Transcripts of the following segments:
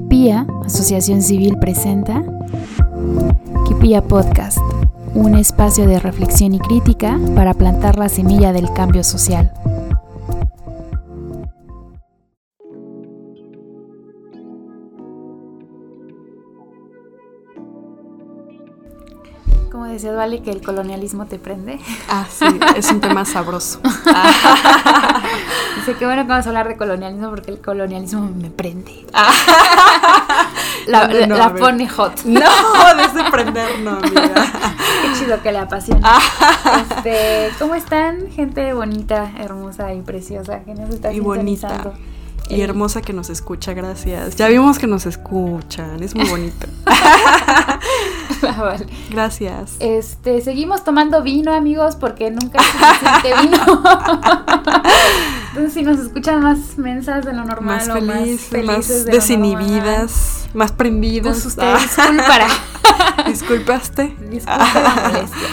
Kipia, Asociación Civil, presenta Kipia Podcast, un espacio de reflexión y crítica para plantar la semilla del cambio social. Decías, Vale, que el colonialismo te prende? Ah, sí, es un tema sabroso. Dice que bueno que vamos a hablar de colonialismo porque el colonialismo me prende. La, La, no, la a ver. pone hot. No, de prender, no, amiga. Qué chido que le apasiona. Este, ¿Cómo están? Gente bonita, hermosa y preciosa que nos está Y bonita. Y Eh, hermosa que nos escucha, gracias. Ya vimos que nos escuchan, es muy bonito. vale. Gracias. Este, seguimos tomando vino, amigos, porque nunca suficiente vino. Entonces, si nos escuchan más mensas de lo normal más feliz, más más felices de lo desinhibidas, más prendidas. pues usted disculpará. Disculpaste. La molestia.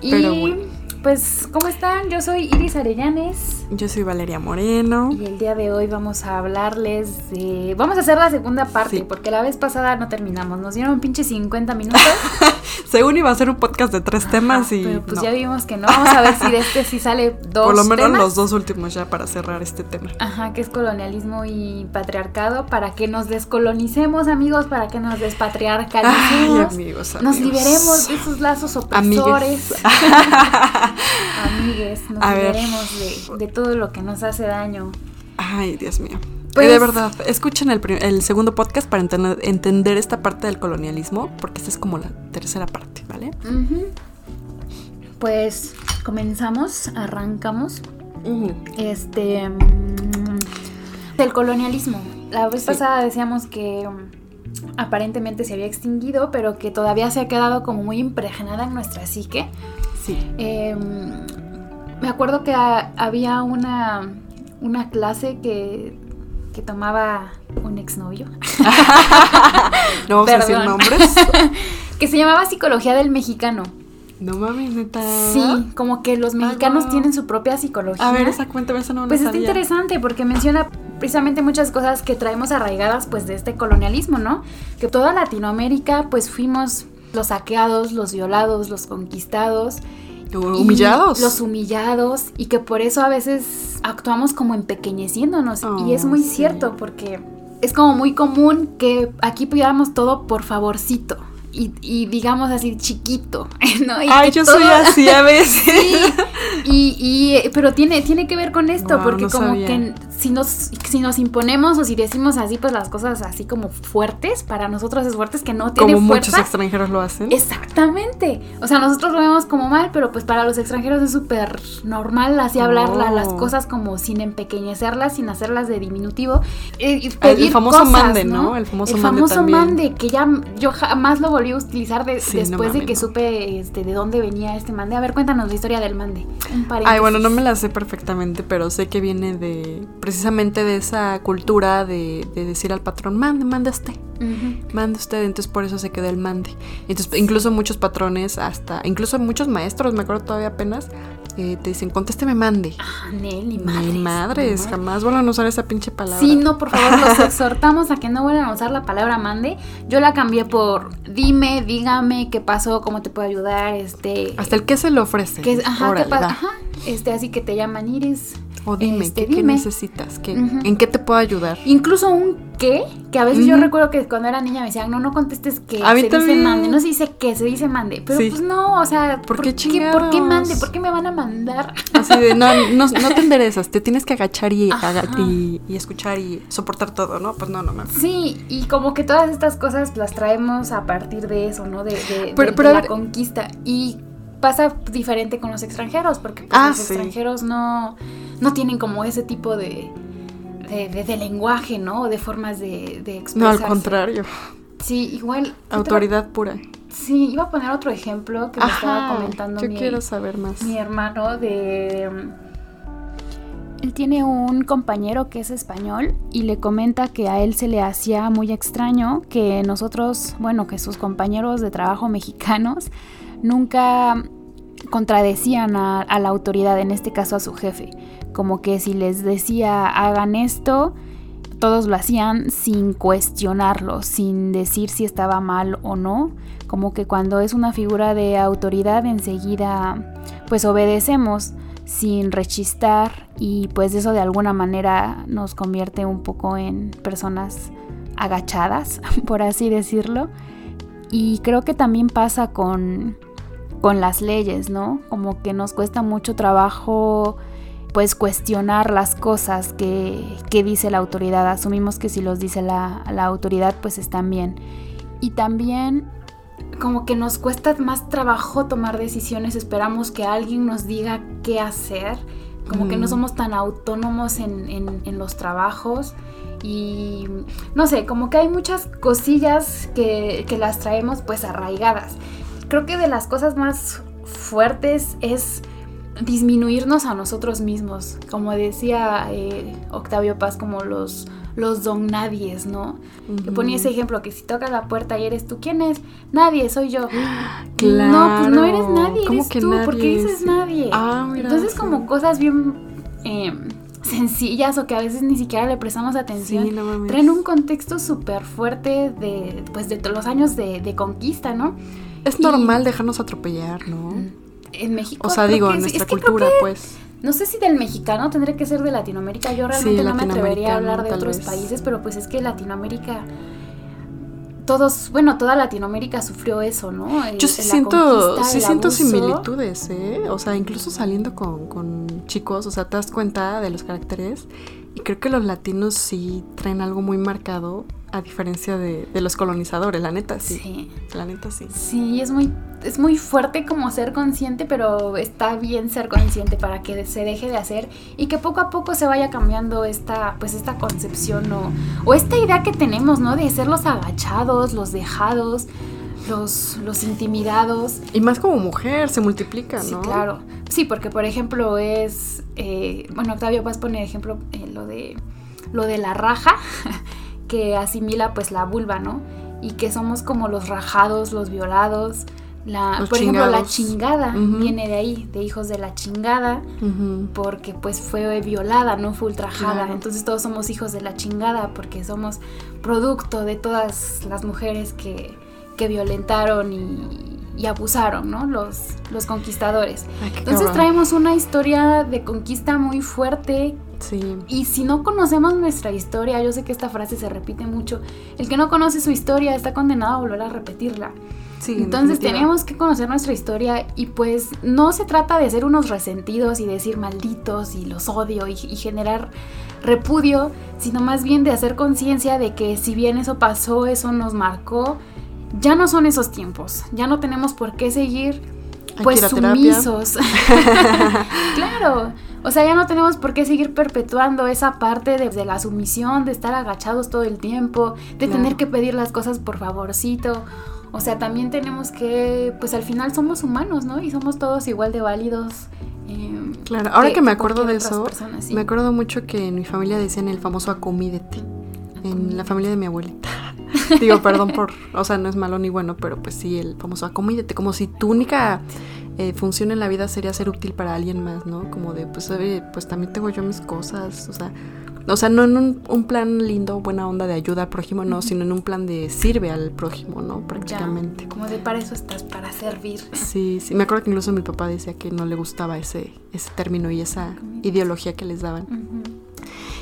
Y bueno. pues, ¿cómo están? Yo soy Iris Arellanes. Yo soy Valeria Moreno. Y el día de hoy vamos a hablarles de... Vamos a hacer la segunda parte, Sí. porque la vez pasada no terminamos. Nos dieron pinche 50 minutos. Según iba a ser un podcast de tres temas y pero pues no. ya vimos que no. Vamos a ver si de este sí sale dos Por lo menos temas. los dos últimos ya para cerrar este tema. Ajá, que es colonialismo y patriarcado, para que nos descolonicemos, amigos, para que nos Ay, despatriarcalicemos. amigos, Nos amigos. liberemos de esos lazos opresores. Amigues, nos A ver. liberemos de, de todo lo que nos hace daño. Ay, Dios mío. Pues- de verdad, escuchen el, segundo podcast para entender, entender esta parte del colonialismo, porque esta es como la tercera parte, ¿vale? Pues comenzamos, arrancamos. Este. mm, Del colonialismo. La vez Sí. pasada decíamos que mm, aparentemente se había extinguido, pero que todavía se ha quedado como muy impregnada en nuestra psique. Sí. Eh, me acuerdo que ha- había una, una clase que, que tomaba un exnovio, No vamos a decir nombres. que se llamaba Psicología del Mexicano. No mames, neta. Sí, como que los mexicanos wow. tienen su propia psicología. A ver, esa cuenta, esa no Pues está interesante porque menciona precisamente muchas cosas que traemos arraigadas pues de este colonialismo, ¿no? Que toda Latinoamérica pues fuimos los saqueados, los violados, los conquistados. Humillados. Los humillados y que por eso a veces actuamos como empequeñeciéndonos. y es Oh, muy sí. cierto porque es como muy común que aquí pidamos todo por favorcito. Y, y digamos así chiquito, ¿no? Y Ay, yo soy así a veces. Sí, y, y- pero tiene, tiene que ver con esto, Wow, porque no como sabía. que si nos, si nos imponemos o si decimos así, pues las cosas así como fuertes, para nosotros es fuertes que no tienen Como muchos extranjeros lo hacen. Exactamente. O sea, nosotros lo vemos como mal, pero pues para los extranjeros es súper normal así hablar la- las cosas como sin empequeñecerlas, sin hacerlas de diminutivo. Eh, y El famoso cosas, mande, ¿no? El famoso mande también. mande, que ya yo jamás lo volví a utilizar de- Sí, no después de que no. supe este, de dónde venía este mande. A ver, cuéntanos la historia del mande. Un Ay, bueno, no me la sé perfectamente, pero sé que viene de precisamente de esa cultura de, de decir al patrón, mande, mande usted, Ujú. mande usted, entonces por eso se quedó el mande. Entonces, incluso muchos patrones, hasta, incluso muchos maestros, me acuerdo todavía apenas, eh, te dicen, contésteme mande. Ah, Nel, ni Ni madres. madres, ni jamás vuelvan a usar esa pinche palabra. Sí, no, por favor, los exhortamos a que no vuelvan a usar la palabra mande. Yo la cambié por dime, dígame qué pasó, cómo te puedo ayudar, este... Hasta el que se le ofrece. que, ajá. Ajá, este, así que te llaman Iris. O dime, Este, ¿qué, qué dime. necesitas? ¿Qué-. ¿En qué te puedo ayudar? Incluso un qué, que a veces yo recuerdo que cuando era niña me decían, no, no contestes que A mí se dice también. mande, no se dice que, se dice mande. Pero Sí. pues no, o sea, ¿Por qué ¿por qué mande? ¿Por qué me van a mandar? Así de, no, no, no te enderezas, te tienes que agachar y, Ajá. aga- y, y escuchar y soportar todo, ¿no? Pues no, no mames. Sí, y como que todas estas cosas las traemos a partir de eso, ¿no? De, de- Pero- de- pero de a la conquista. Y pasa diferente con los extranjeros, porque pues, Ah, los sí. extranjeros no, no tienen como ese tipo de, de, de- de lenguaje, ¿no? O de formas de, de No, al contrario, Sí, igual. ¿qué te- autoridad pura. Sí, iba a poner otro ejemplo que me estaba comentando yo mi, quiero saber más. mi hermano de... Él tiene un compañero que es español y le comenta que a él se le hacía muy extraño que nosotros, bueno, que sus compañeros de trabajo mexicanos nunca contradecían a, la autoridad, en este caso a su jefe. Como que si les decía hagan esto, todos lo hacían sin cuestionarlo, sin decir si estaba mal o no. Como que cuando es una figura de autoridad enseguida pues obedecemos sin rechistar y pues eso de alguna manera nos convierte un poco en personas agachadas, por así decirlo. Y creo que también pasa con, con las leyes, ¿no? Como que nos cuesta mucho trabajo pues cuestionar las cosas que, dice la autoridad. Asumimos que si los dice la, la autoridad pues están bien. Y también como que nos cuesta más trabajo tomar decisiones, esperamos que alguien nos diga qué hacer, como que no somos tan autónomos en, los trabajos y no sé, como que hay muchas cosillas que, que, las traemos pues arraigadas. Creo que de las cosas más fuertes es disminuirnos a nosotros mismos, como decía eh, Octavio Paz, como los los don nadies, ¿no? Que ponía ese ejemplo que si toca la puerta y eres tú, ¿quién es? Nadie, soy yo. Claro. No, pues no eres nadie, eres tú, ¿por qué dices nadie? Ah, mira, Entonces como cosas bien em, sencillas o que a veces ni siquiera le prestamos atención, traen un contexto súper fuerte de, pues, de los años de, conquista, ¿no? Es normal dejarnos atropellar, ¿no? En México. O sea, digo, en nuestra cultura, pues no sé si del mexicano, tendría que ser de Latinoamérica. Yo realmente no me atrevería a hablar de otros países, pero pues es que Latinoamérica todos, bueno, toda Latinoamérica sufrió eso, ¿no? Yo sí siento, sí siento similitudes, ¿eh? O sea, incluso saliendo con, con, chicos, o sea, te das cuenta de los caracteres y creo que los latinos sí traen algo muy marcado a diferencia de, los colonizadores, la neta sí. sí. La neta sí. Sí, es muy, es muy fuerte como ser consciente, pero está bien ser consciente para que se deje de hacer y que poco a poco se vaya cambiando esta, pues esta concepción o, o esta idea que tenemos, ¿no? De ser los agachados, los dejados, los, los intimidados. Y más como mujer, se multiplica, ¿no? Sí, claro. Sí, porque por ejemplo es, eh, bueno, Octavio Paz pone ejemplo eh, lo de lo de la raja, que asimila pues la vulva, ¿no? Y que somos como los rajados, los violados. La, por ejemplo, la chingada viene de ahí, de hijos de la chingada, porque pues fue violada, no fue ultrajada. Entonces todos somos hijos de la chingada porque somos producto de todas las mujeres que, que violentaron y, y abusaron, ¿no? Los, los conquistadores. Entonces traemos una historia de conquista muy fuerte. Sí. Y si no conocemos nuestra historia, yo sé que esta frase se repite mucho, el que no conoce su historia está condenado a volver a repetirla. Sí, Entonces tenemos que conocer nuestra historia y pues no se trata de ser unos resentidos y decir malditos y los odio y, y generar repudio, sino más bien de hacer conciencia de que si bien eso pasó, eso nos marcó, ya no son esos tiempos, ya no tenemos por qué seguir pues sumisos. claro, o sea, ya no tenemos por qué seguir perpetuando esa parte de, la sumisión, de estar agachados todo el tiempo, de tener que pedir las cosas por favorcito. O sea, también tenemos que, pues al final somos humanos, ¿no? Y somos todos igual de válidos. Em, claro, ahora que, me acuerdo de eso, me acuerdo mucho que en mi familia decían el famoso acomídete, en la familia de mi abuelita. Digo, perdón por, o sea, no es malo ni bueno, pero pues sí, el famoso acomídete, como si tu única eh, función en la vida sería ser útil para alguien más, ¿no? Como de, pues, pues también tengo yo mis cosas, o sea, o sea, no en un, plan lindo, buena onda de ayuda al prójimo, no, sino en un plan de sirve al prójimo, ¿no? Prácticamente. como de para eso estás, para servir. Sí, sí. Me acuerdo que incluso mi papá decía que no le gustaba ese, ese término y esa ideología que les daban.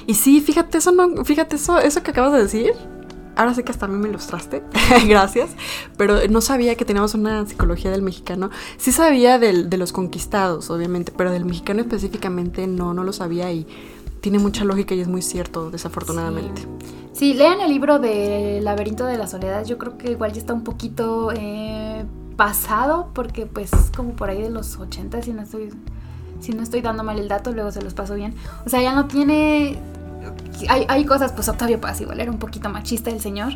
Y sí, fíjate eso, no, fíjate eso, eso que acabas de decir ahora sé que hasta a mí me ilustraste, gracias, pero no sabía que teníamos una psicología del mexicano. Sí sabía de los conquistados, obviamente, pero del mexicano específicamente no, no lo sabía y tiene mucha lógica y es muy cierto, desafortunadamente. Sí, lean el libro de Laberinto de la Soledad, yo creo que igual ya está un poquito eh, pasado, porque pues es como por ahí de los 80, si no estoy... Si no estoy dando mal el dato, luego se los paso bien. O sea, ya no tiene hay, cosas, pues Octavio Paz igual era un poquito machista el señor,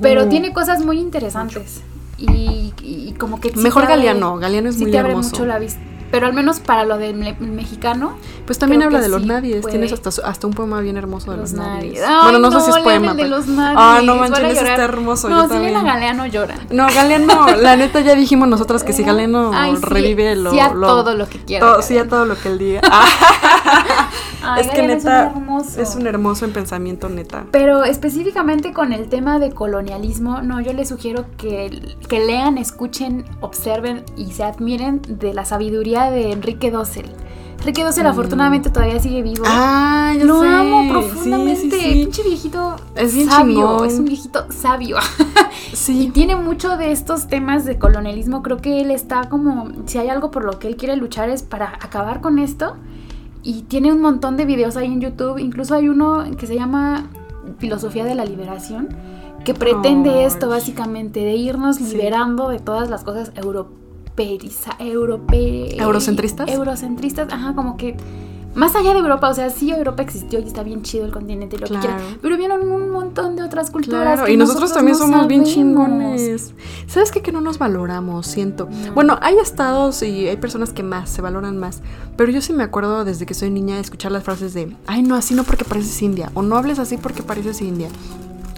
pero mm. tiene cosas muy interesantes. Y, como que... Mejor Galeano, Galeano es muy te abre mucho la vista. Pero al menos para lo del mexicano. Pues también habla de los nadies. Tienes hasta, hasta un poema bien hermoso de los, nadies. bueno, no, sé si es poema. De los nadies. Ah, no manches, está hermoso. No, si bien a Galeano llora. No, Galeano, la neta ya dijimos nosotras que si Galeano revive lo. Sí a todo lo que quiera. sí a todo lo que él diga. es que neta es un, hermoso. en pensamiento neta. Pero específicamente con el tema de colonialismo, no, yo les sugiero que, que lean, escuchen, observen y se admiren de la sabiduría de Enrique Dossel. Enrique Dossel mm. afortunadamente todavía sigue vivo. Ah, yo Lo amo profundamente. Pinche viejito es bien sabio. Es un viejito sabio. sí. Y tiene mucho de estos temas de colonialismo. Creo que él está como. Si hay algo por lo que él quiere luchar es para acabar con esto. Y tiene un montón de videos ahí en YouTube. Incluso hay uno que se llama Filosofía de la Liberación. Que pretende esto básicamente, de irnos liberando de todas las cosas europeas europe, eurocentristas. Eurocentristas, ajá, como que más allá de Europa, o sea, sí Europa existió y está bien chido el continente y lo que quiera, pero vieron un montón de otras culturas. y nosotros, también somos bien chingones. ¿Sabes qué? Que no nos valoramos, siento. Bueno, hay estados y hay personas que más, se valoran más, pero yo sí me acuerdo desde que soy niña de escuchar las frases de, ay, no, así no porque pareces india, o no hables así porque pareces india.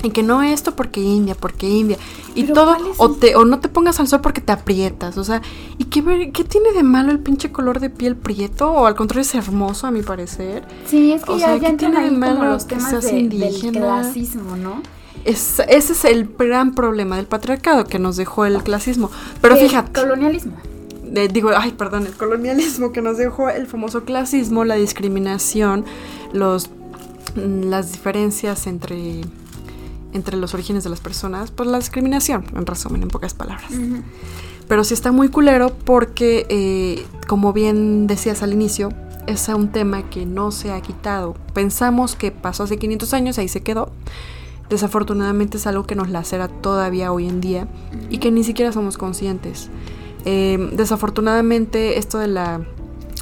Y que no esto porque India, porque India. Y todo, o, te, o no te pongas al sol porque te aprietas. O sea, ¿y qué, qué tiene de malo el pinche color de piel prieto? O al contrario, es hermoso a mi parecer. Sí, es que ya, ya tiene de malo los temas del clasismo, ¿no? Es, ese es el gran problema del patriarcado que nos dejó el clasismo. Pero el fíjate. colonialismo. digo, ay, perdón, el colonialismo que nos dejó el famoso clasismo, la discriminación, los, las diferencias entre entre los orígenes de las personas, pues la discriminación, en resumen, en pocas palabras. Pero sí está muy culero porque, eh, como bien decías al inicio, es un tema que no se ha quitado. Pensamos que pasó hace 500 años, ahí se quedó. Desafortunadamente es algo que nos lacera todavía hoy en día y que ni siquiera somos conscientes. Eh, desafortunadamente esto de la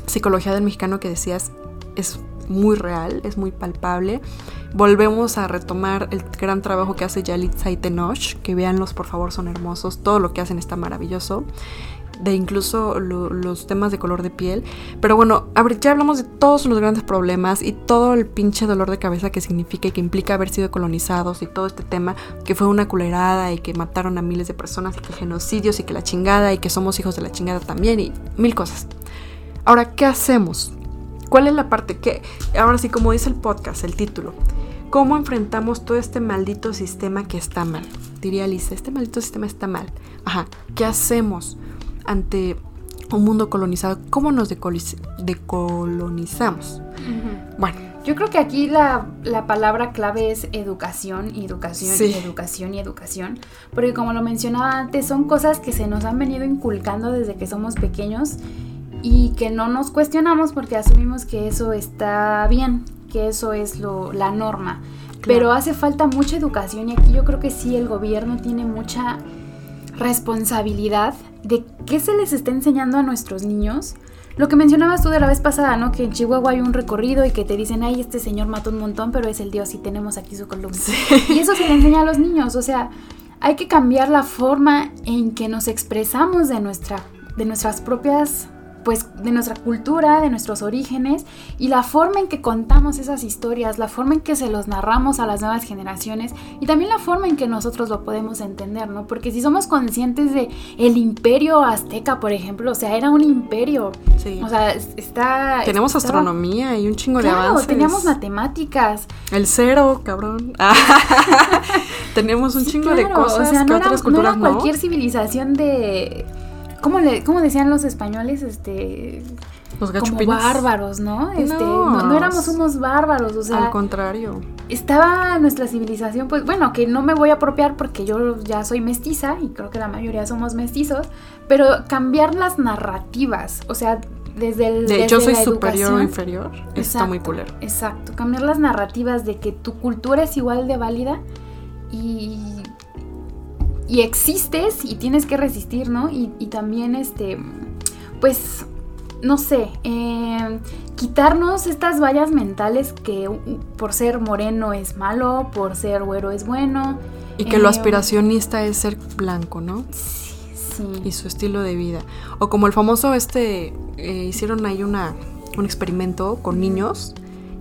psicología del mexicano que decías es muy real, es muy palpable. Volvemos a retomar el gran trabajo que hace Yalit Saitenosh, que véanlos por favor, son hermosos, todo lo que hacen está maravilloso de incluso los temas de color de piel. Pero bueno, ya hablamos de todos los grandes problemas y todo el pinche dolor de cabeza que significa y que implica haber sido colonizados y todo este tema que fue una culerada y que mataron a miles de personas y que genocidios y que la chingada y que somos hijos de la chingada también y mil cosas. Ahora, ¿qué hacemos? ¿Cuál es la parte que, ahora sí, como dice el podcast, el título, cómo enfrentamos todo este maldito sistema que está mal? Diría Lisa, este maldito sistema está mal. Ajá, ¿qué hacemos ante un mundo colonizado? ¿Cómo nos decolonizamos? Bueno. Yo creo que aquí la, palabra clave es educación, educación, y educación y educación. Porque como lo mencionaba antes, son cosas que se nos han venido inculcando desde que somos pequeños y que no nos cuestionamos porque asumimos que eso está bien, que eso es lo, la norma. Pero hace falta mucha educación y aquí yo creo que sí el gobierno tiene mucha responsabilidad de qué se les está enseñando a nuestros niños. Lo que mencionabas tú de la vez pasada, ¿no? Que en Chihuahua hay un recorrido y que te dicen, ay, este señor mató un montón, pero es el Dios y tenemos aquí su columna. Y eso se le enseña a los niños, o sea, hay que cambiar la forma en que nos expresamos de, nuestra, de nuestras propias pues de nuestra cultura, de nuestros orígenes y la forma en que contamos esas historias, la forma en que se los narramos a las nuevas generaciones y también la forma en que nosotros lo podemos entender, ¿no? Porque si somos conscientes de el imperio azteca, por ejemplo, o sea, era un imperio. Sí. O sea, está Tenemos astronomía y un chingo de avances. teníamos matemáticas. El cero, cabrón. Teníamos un chingo de cosas o sea, que otras culturas no. Era cualquier civilización de ¿Cómo, le, ¿Cómo decían los españoles? Este. Los como bárbaros, ¿no? Este, no, éramos unos bárbaros, o sea. Al contrario. Estaba nuestra civilización, pues bueno, que no me voy a apropiar porque yo ya soy mestiza y creo que la mayoría somos mestizos, pero cambiar las narrativas, o sea, desde el. De yo soy superior o inferior, está muy culero. Exacto, cambiar las narrativas de que tu cultura es igual de válida y y existes y tienes que resistir, ¿no? Y, también, este, pues, no sé, eh, quitarnos estas vallas mentales que por ser moreno es malo, por ser güero es bueno. Y que lo eh, aspiracionista es ser blanco, ¿no? Sí, sí. Y su estilo de vida. O como el famoso, este, eh, hicieron ahí una, un experimento con niños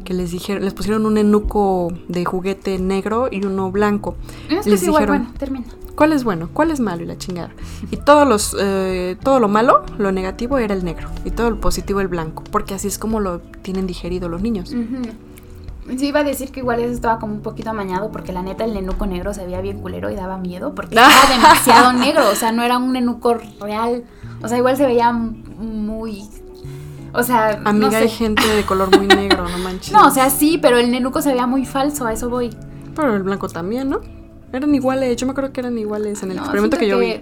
que les dijeron, les pusieron un enuco de juguete negro y uno blanco. les dijeron, bueno, termina ¿Cuál es bueno? ¿Cuál es malo? Y la chingada. Y todos los, eh, todo lo malo, lo negativo era el negro. Y todo lo positivo el blanco. Porque así es como lo tienen digerido los niños. Sí, iba a decir que igual eso estaba como un poquito amañado porque la neta el nenuco negro se veía bien culero y daba miedo porque era demasiado negro, o sea, no era un nenuco real, o sea, igual se veía muy... O sea, Amiga, hay gente de color muy negro, no manches. No, o sea, sí, pero el nenuco se veía muy falso, a eso voy. Pero el blanco también, ¿no? Eran iguales, yo me acuerdo que eran iguales en el experimento que yo vi.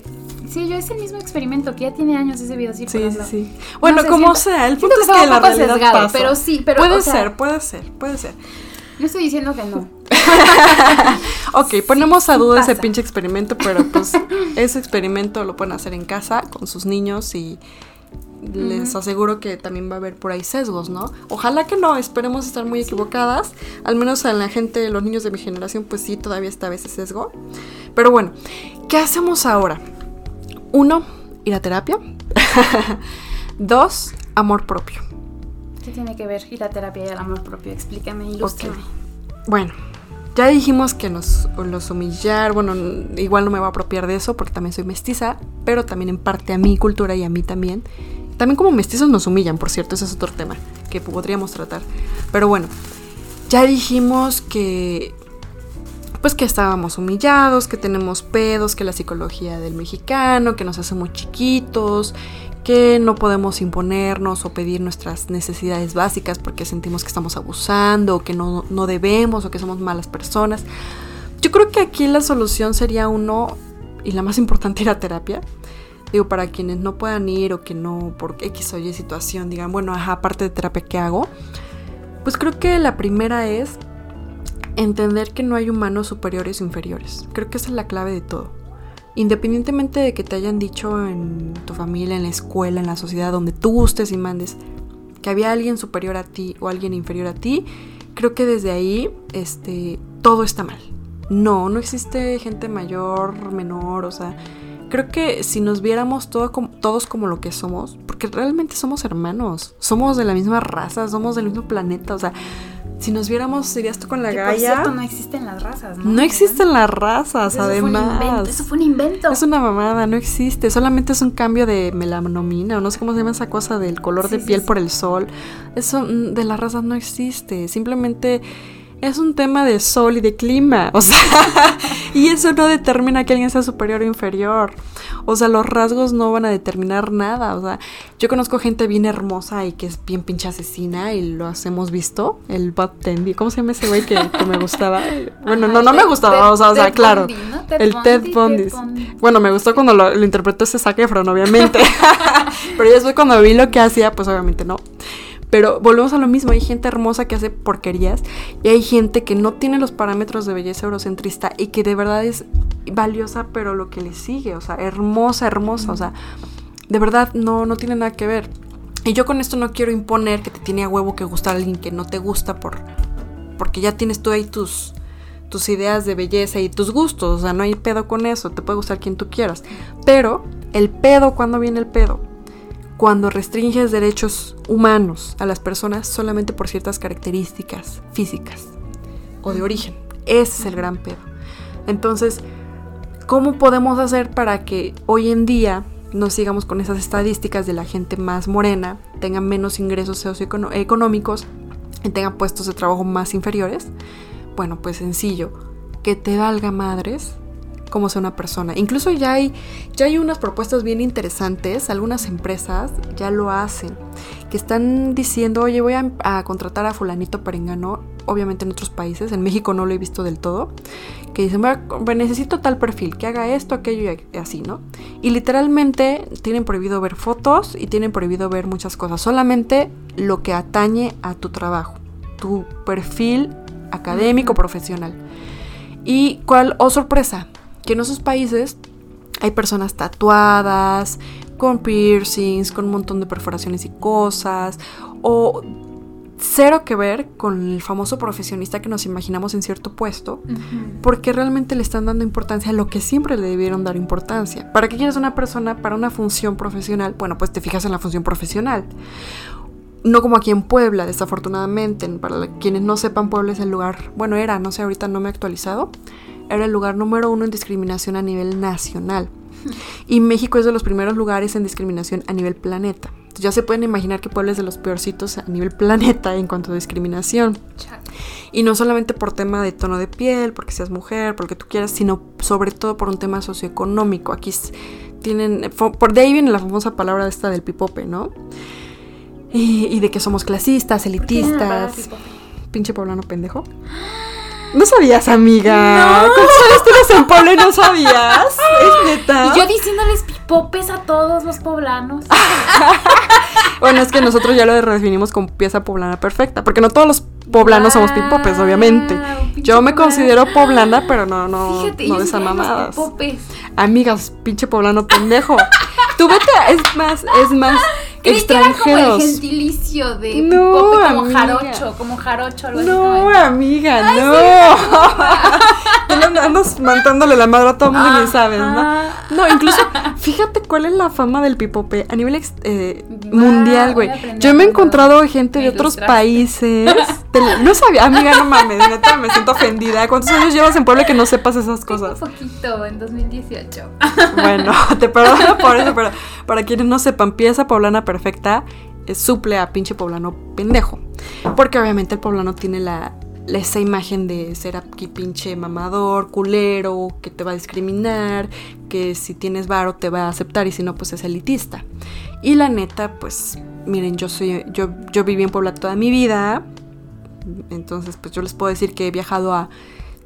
Sí, yo es el mismo experimento, que ya tiene años ese video así. Sí, sí, sí. Bueno, como sea, el punto es que, la realidad pasa. Pero sí, pero... Puede ser, puede ser, puede ser. Yo estoy diciendo que no. ok, ponemos a duda ese pinche experimento, pero pues ese experimento lo pueden hacer en casa con sus niños y les aseguro que también va a haber por ahí sesgos, ¿no? Ojalá que no, esperemos estar muy equivocadas. Al menos a la gente, los niños de mi generación, pues sí, todavía está a veces sesgo. Pero bueno, ¿qué hacemos ahora? Uno, ir a terapia. Dos, amor propio. ¿Qué tiene que ver ir a terapia y el amor propio? Explícame, ilústrame. Bueno, ya dijimos que nos los humillar, bueno, igual no me voy a apropiar de eso porque también soy mestiza, pero también en parte a mi cultura y a mí también. También como mestizos nos humillan, por cierto, ese es otro tema que podríamos tratar. Pero bueno, ya dijimos que pues que estábamos humillados, que tenemos pedos, que la psicología del mexicano, que nos hace muy chiquitos, que no podemos imponernos o pedir nuestras necesidades básicas porque sentimos que estamos abusando o que no, no debemos o que somos malas personas. Yo creo que aquí la solución sería uno, y la más importante, ir a terapia. Digo, para quienes no puedan ir o que no, por X o Y situación, digan, bueno, ajá, aparte de terapia, ¿qué hago? Pues creo que la primera es entender que no hay humanos superiores o inferiores. Creo que esa es la clave de todo. Independientemente de que te hayan dicho en tu familia, en la escuela, en la sociedad, donde tú gustes y mandes, que había alguien superior a ti o alguien inferior a ti, creo que desde ahí este, todo está mal. No, no existe gente mayor, menor, o sea, creo que si nos viéramos todo todos como lo que somos, porque realmente somos hermanos, somos de la misma raza, somos del mismo planeta, o sea, si nos viéramos, serías tú con la gaya. Por cierto, no existen las razas, ¿no? No existen las razas, además. eso fue un invento. Es una mamada, no existe. Solamente es un cambio de melanomina, o no sé cómo se llama esa cosa del color de piel por el sol. Eso mm, de las razas no existe. Simplemente es un tema de sol y de clima, o sea, y eso no determina que alguien sea superior o inferior. O sea, los rasgos no van a determinar nada. O sea, yo conozco gente bien hermosa y que es bien pinche asesina y lo hemos visto. El Bud Tendy. ¿Cómo se llama ese güey que, me gustaba? Bueno, no, no me gustaba. o sea, o sea claro. el Ted Bundy. Bueno, me gustó cuando lo, interpretó ese Zac Efron, obviamente. Pero después cuando vi lo que hacía, pues obviamente no. Pero volvemos a lo mismo, hay gente hermosa que hace porquerías y hay gente que no tiene los parámetros de belleza eurocentrista y que de verdad es valiosa, pero lo que le sigue, o sea, hermosa, hermosa, o sea, de verdad no, no tiene nada que ver. Y yo con esto no quiero imponer que te tiene a huevo que gustar a alguien que no te gusta por porque ya tienes tú ahí tus tus ideas de belleza y tus gustos, o sea, no hay pedo con eso, te puede gustar quien tú quieras. Pero el pedo, ¿cuándo viene el pedo? Cuando restringes derechos humanos a las personas solamente por ciertas características físicas o de origen. Ese es el gran pedo. Entonces, ¿cómo podemos hacer para que hoy en día no sigamos con esas estadísticas de la gente más morena, tenga menos ingresos socioeconómicos y tenga puestos de trabajo más inferiores? Bueno, pues sencillo, que te valga madres cómo sea una persona. Incluso ya hay, ya hay unas propuestas bien interesantes, algunas empresas ya lo hacen, que están diciendo, oye, voy a, contratar a fulanito perengano, obviamente en otros países, en México no lo he visto del todo, que dicen, necesito tal perfil, que haga esto, aquello y así, ¿no? Y literalmente tienen prohibido ver fotos y tienen prohibido ver muchas cosas, solamente lo que atañe a tu trabajo, tu perfil académico, profesional. Y cuál, oh sorpresa, que en esos países hay personas tatuadas, con piercings, con un montón de perforaciones y cosas, o cero que ver con el famoso profesionista que nos imaginamos en cierto puesto, porque realmente le están dando importancia a lo que siempre le debieron dar importancia. ¿Para qué quieres una persona para una función profesional? Bueno, pues te fijas en la función profesional. No como aquí en Puebla, desafortunadamente. Para quienes no sepan, Puebla es el lugar, bueno, era, no sé, ahorita no me he actualizado, era el lugar número uno en discriminación a nivel nacional. Y México es de los primeros lugares en discriminación a nivel planeta. ya se pueden imaginar que Puebla es de los peorcitos a nivel planeta en cuanto a discriminación. Y no solamente por tema de tono de piel, porque seas mujer, por lo que tú quieras, sino sobre todo por un tema socioeconómico. Aquí tienen, por de ahí viene la famosa palabra esta del pipope, ¿no? Y, de que somos clasistas, elitistas. Pinche poblano pendejo. ¿No sabías, amiga? No. ¿Cuántos años tienes en Puebla y no sabías? ¿Es neta? Y yo diciéndoles pipopes a todos los poblanos. bueno, es que nosotros ya lo definimos como pieza poblana perfecta, porque no todos los poblanos somos pipopes, obviamente. Yo me considero poblana, pero no, no, Fíjate, no de esas mamadas. Amigas, pinche poblano pendejo. Tú vete, es más, es más extranjeros. Que era como el gentilicio de no, como jarocho, como jarocho. Algo no, amiga, no. Tú andas mandándole la madre a todo el mundo y ni sabes, ¿no? No, incluso, fíjate cuál es la fama del pipope a nivel eh, mundial, güey. Yo me he encontrado gente de otros países. no sabía, amiga, no mames, neta, me siento ofendida. ¿Cuántos años llevas en Puebla que no sepas esas cosas? Un poquito, en 2018. Bueno, te perdono por eso, pero para quienes no sepan, pieza poblana perfecta eh, suple a pinche poblano pendejo. Porque obviamente el poblano tiene la, esa imagen de ser aquí pinche mamador, culero, que te va a discriminar, que si tienes varo te va a aceptar y si no, pues es elitista. Y la neta, pues, miren, yo soy, yo, yo viví en Puebla toda mi vida. Entonces, pues yo les puedo decir que he viajado a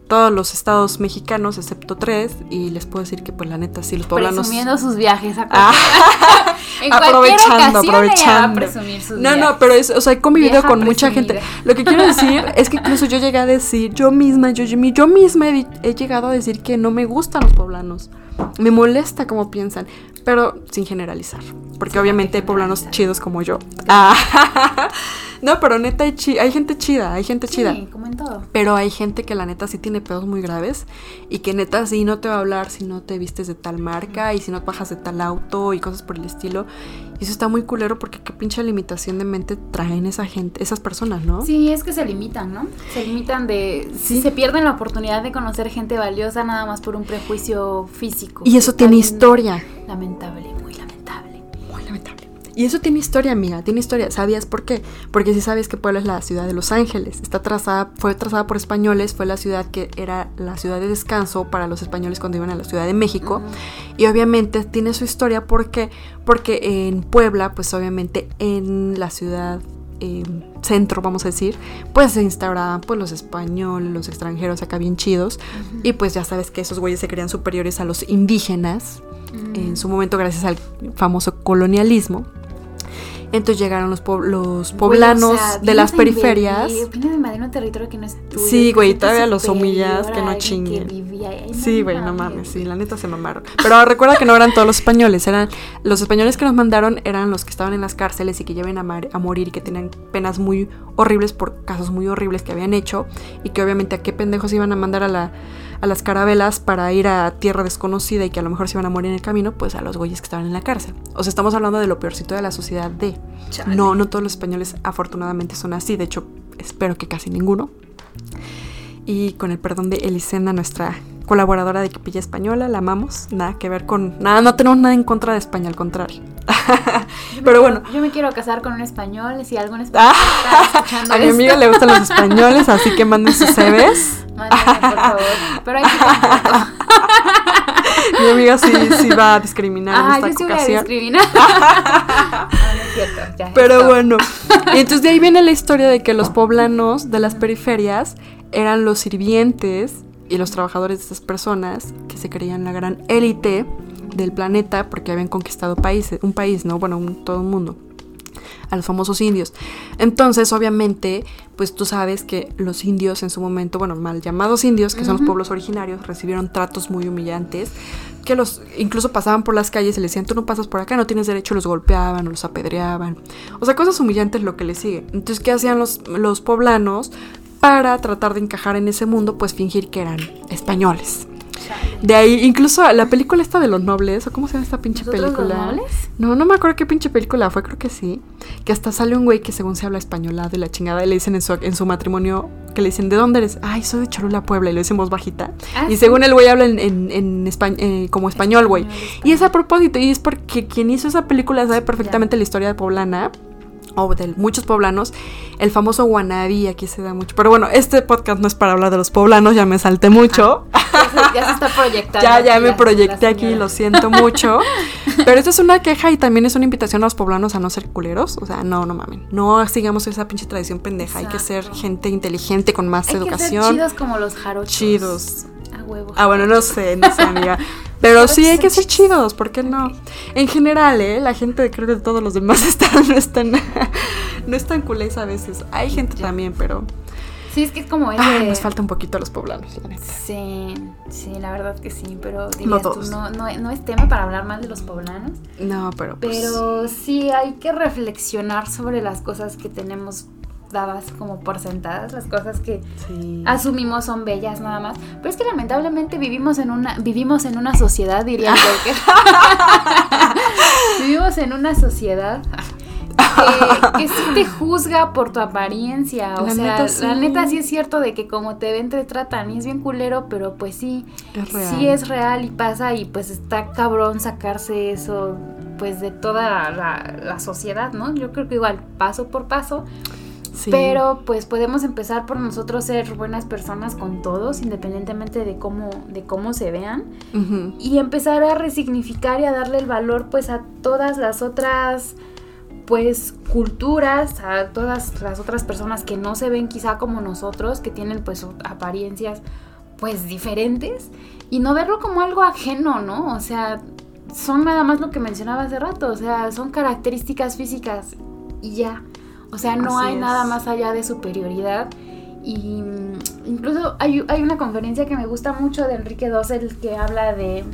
todos los estados mexicanos excepto tres y les puedo decir que pues la neta sí los poblanos presumiendo sus viajes a ah. en aprovechando aprovechando. presumir sus no no pero es, o sea he convivido con mucha gente. lo que quiero decir es que incluso yo llegué a decir yo misma yo, yo, misma he, llegado a decir que no me gustan los poblanos. Me molesta como piensan pero sin generalizar porque obviamente hay poblanos chidos como yo. Ah. No, pero neta hay, hay gente chida, hay gente chida. Sí, como en todo. Pero hay gente que la neta sí tiene pedos muy graves y que neta sí no te va a hablar si no te vistes de tal marca y si no bajas de tal auto y cosas por el estilo. Y eso está muy culero porque qué pinche limitación de mente traen esa gente, esas personas, ¿no? Sí, es que se limitan, ¿no? Se limitan de... Sí. Se pierden la oportunidad de conocer gente valiosa nada más por un prejuicio físico. Y eso tiene historia. Lamentable, muy lamentable. Muy lamentable. Y eso tiene historia, amiga, tiene historia. ¿Sabías por qué? Porque si sabes que Puebla es la ciudad de Los Ángeles. Está trazada, fue trazada por españoles, fue la ciudad que era la ciudad de descanso para los españoles cuando iban a la Ciudad de México. Y obviamente tiene su historia porque, porque en Puebla, pues obviamente en la ciudad em, centro, vamos a decir, pues se instauraban pues los españoles, los extranjeros acá bien chidos. Y pues ya sabes que esos güeyes se creían superiores a los indígenas. En su momento, gracias al famoso colonialismo. Entonces llegaron los, los poblanos de las periferias. Vienes invadir un territorio que no es tuyo. Sí, güey, todavía los humillas, que no chinguen. sí, güey, no mames, sí, la neta se mamaron. Pero recuerda que no eran todos los españoles, eran los españoles que nos mandaron eran los que estaban en las cárceles y que lleven a, a morir y que tenían penas muy horribles por casos muy horribles que habían hecho y que obviamente a qué pendejos iban a mandar a la a las carabelas para ir a tierra desconocida y que a lo mejor se iban a morir en el camino, pues a los güeyes que estaban en la cárcel. O sea, estamos hablando de lo peorcito de la sociedad de. No, no todos los españoles afortunadamente son así, de hecho, espero que casi ninguno. Y con el perdón de Elisenda, nuestra colaboradora de Equipilla Española, la amamos. Nada que ver con. Nada, no tenemos nada en contra de España, al contrario. Pero bueno. Yo me quiero casar con un español. Si algún español está escuchando A mi amiga le gustan los españoles, así que manden sus CVs. Mándenme, por favor. Pero hay que Mi amiga sí, sí va a discriminar ah, en esta yo sí. Voy a discriminar. no, no es cierto. Ya, Pero bueno. Y entonces de ahí viene la historia de que los poblanos de las periferias eran los sirvientes y los trabajadores de estas personas que se creían la gran élite del planeta porque habían conquistado países, un país, ¿no? Bueno, todo un mundo a los famosos indios. Entonces, obviamente, pues tú sabes que los indios en su momento, bueno, mal llamados indios, que son los pueblos originarios, recibieron tratos muy humillantes, que los incluso pasaban por las calles y le decían, tú no pasas por acá, no tienes derecho, los golpeaban o los apedreaban. O sea, cosas humillantes lo que les sigue. Entonces, ¿qué hacían los, los poblanos? Para tratar de encajar en ese mundo, pues fingir que eran españoles. De ahí, incluso la película esta de los nobles, o cómo se llama esta pinche película. Los nobles? No, no me acuerdo qué pinche película fue, creo que sí. Que hasta sale un güey que según se habla españolado y la chingada, y le dicen en su, en su matrimonio, que le dicen, ¿de dónde eres? Ay, soy de Cholula, Puebla, y lo dicen voz bajita. Ah, y según el güey habla en, en, eh, como español, güey. Y es a propósito, y es porque quien hizo esa película sabe perfectamente la historia de poblana o de muchos poblanos, el famoso wannabe aquí se da mucho. Pero bueno, este podcast no es para hablar de los poblanos, ya me salté mucho. ya, se, está proyectando. ya, ya me proyecté aquí, lo siento mucho. Pero esto es una queja y también es una invitación a los poblanos a no ser culeros. O sea, no, no mamen. No sigamos esa pinche tradición pendeja. Hay que ser gente inteligente con más educación. Que chidos como los jarochos. Chidos. A huevo. Ah, bueno, no sé, no sé, amiga. Pero sí hay que ser chidos, ¿por qué no? En general, ¿eh? La gente creo que todos los demás están, no están, no están culés a veces. Hay gente también, pero... Sí, es que es como ese... nos falta un poquito a los poblanos, la neta. Sí, sí, la verdad que sí, pero no, todos. no, no, es tema para hablar mal de los poblanos. No, pero pues... Pero sí hay que reflexionar sobre las cosas que tenemos dadas como por sentadas, las cosas que asumimos son bellas nada más. Pero es que lamentablemente vivimos en una, vivimos en una sociedad, diría que vivimos en una sociedad que, sí te juzga por tu apariencia. O sea, la neta sí es cierto de que como te ven, te tratan. Y es bien culero, pero pues sí. Sí es real y pasa. Y pues está cabrón sacarse eso, pues de toda la, la sociedad, ¿no? Yo creo que igual, paso por paso. Pero pues podemos empezar por nosotros ser buenas personas con todos, independientemente de cómo, de cómo se vean. Y empezar a resignificar y a darle el valor pues a todas las otras pues culturas, a todas las otras personas que no se ven quizá como nosotros, que tienen pues apariencias pues diferentes y no verlo como algo ajeno, ¿no? O sea, son nada más lo que mencionaba hace rato, o sea, son características físicas y ya. O sea, no hay nada más allá de superioridad. Y mm, incluso hay, una conferencia que me gusta mucho de Enrique Dossel que habla de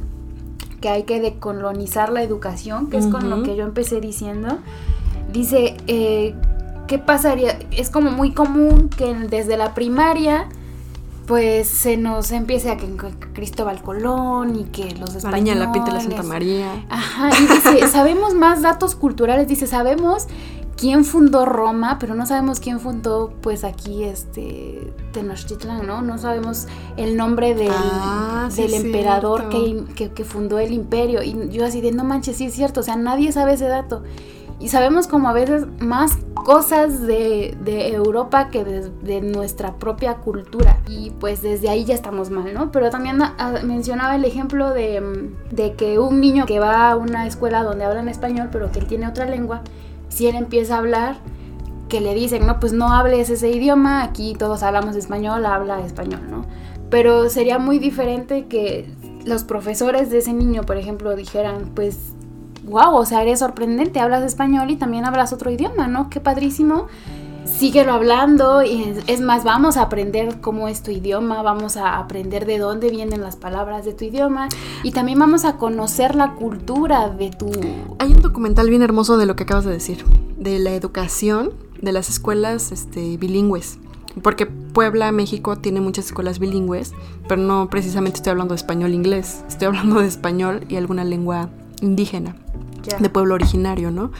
que hay que decolonizar la educación, que es con lo que yo empecé diciendo. Dice, eh, ¿qué pasaría? Es como muy común que desde la primaria pues se nos empiece a que Cristóbal Colón y que los españoles... La niña la pinta de la Santa María. Ajá, y dice, sabemos más datos culturales, dice, sabemos quién fundó Roma, pero no sabemos quién fundó pues aquí este Tenochtitlan, ¿no? No sabemos el nombre del, ah, del emperador que, que, fundó el imperio. Y yo así de, no manches, sí es cierto, o sea, nadie sabe ese dato. Y sabemos como a veces más cosas de, de Europa que de, nuestra propia cultura. Y pues desde ahí ya estamos mal, ¿no? Pero también ah, mencionaba el ejemplo de, de que un niño que va a una escuela donde hablan español, pero que él tiene otra lengua, si él empieza a hablar, que le dicen, no, pues no hables ese idioma, aquí todos hablamos español, habla español, ¿no? Pero sería muy diferente que los profesores de ese niño, por ejemplo, dijeran, pues, wow, o sea, eres sorprendente, hablas español y también hablas otro idioma, ¿no? Qué padrísimo síguelo hablando y es más, vamos a aprender cómo es tu idioma, vamos a aprender de dónde vienen las palabras de tu idioma y también vamos a conocer la cultura de tu... Hay un documental bien hermoso de lo que acabas de decir, de la educación de las escuelas este, bilingües. Porque Puebla, México, tiene muchas escuelas bilingües, pero no precisamente estoy hablando de español-inglés, estoy hablando de español y alguna lengua indígena, de pueblo originario, ¿no?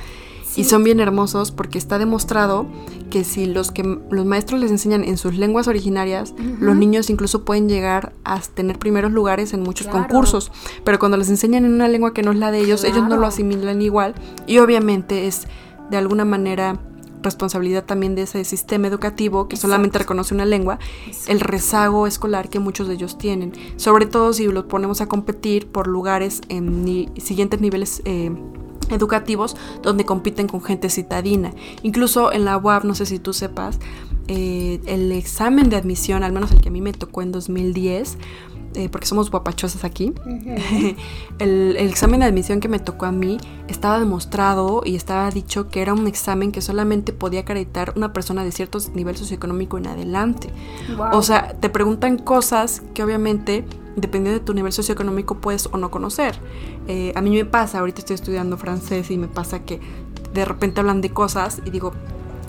Y son bien hermosos porque está demostrado que si los que los maestros les enseñan en sus lenguas originarias, los niños incluso pueden llegar a tener primeros lugares en muchos concursos. Pero cuando les enseñan en una lengua que no es la de ellos, ellos no lo asimilan igual. Y obviamente es de alguna manera responsabilidad también de ese sistema educativo que solamente reconoce una lengua, el rezago escolar que muchos de ellos tienen. Sobre todo si los ponemos a competir por lugares en siguientes niveles eh, educativos donde compiten con gente citadina. Incluso en la UAP, no sé si tú sepas, eh, el examen de admisión, al menos el que a mí me tocó en 2010, eh, porque somos guapachosas aquí, el, examen de admisión que me tocó a mí estaba demostrado y estaba dicho que era un examen que solamente podía acreditar una persona de cierto nivel socioeconómico en adelante. O sea, te preguntan cosas que obviamente dependiendo de tu nivel socioeconómico puedes o no conocer. Eh, a mí me pasa, ahorita estoy estudiando francés y me pasa que de repente hablan de cosas y digo,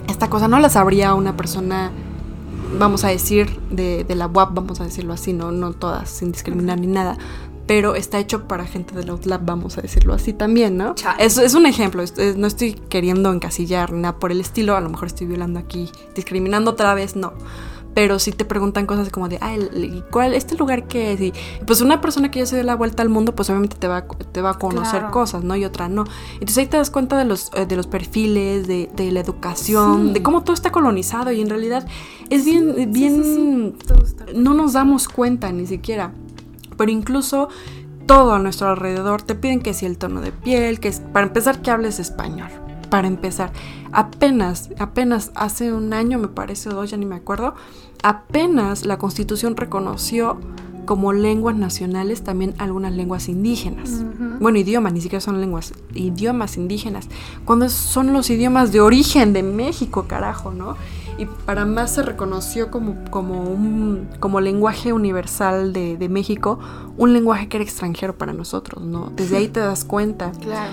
esta cosa no la sabría una persona vamos a decir, de, de la UAP, vamos a decirlo así, no, no todas, sin discriminar ni nada, pero está hecho para gente de la UTLAB, vamos a decirlo así también, ¿no? Es, es un ejemplo, no estoy queriendo encasillar nada por el estilo, a lo mejor estoy violando aquí, discriminando otra vez, no. Pero si te preguntan cosas como de, ah, ¿cuál, este lugar qué es? Y pues una persona que ya se dio la vuelta al mundo, pues obviamente te va, te va a conocer cosas, ¿no? Y otra no. Entonces ahí te das cuenta de los, eh, de los perfiles, de, de la educación, de cómo todo está colonizado y en realidad es bien, bien, no nos damos cuenta ni siquiera pero incluso todo a nuestro alrededor te piden que si el tono de piel, que es, para empezar que hables español. Para empezar, apenas, apenas hace un año me parece, o dos, ya ni me acuerdo, apenas la constitución reconoció como lenguas nacionales también algunas lenguas indígenas. Bueno, idiomas, ni siquiera son lenguas, idiomas indígenas. Cuando son los idiomas de origen de México, carajo, ¿no? y para más se reconoció como, como, un, como lenguaje universal de, de, México, un lenguaje que era extranjero para nosotros, ¿no? Desde ahí te das cuenta. Claro.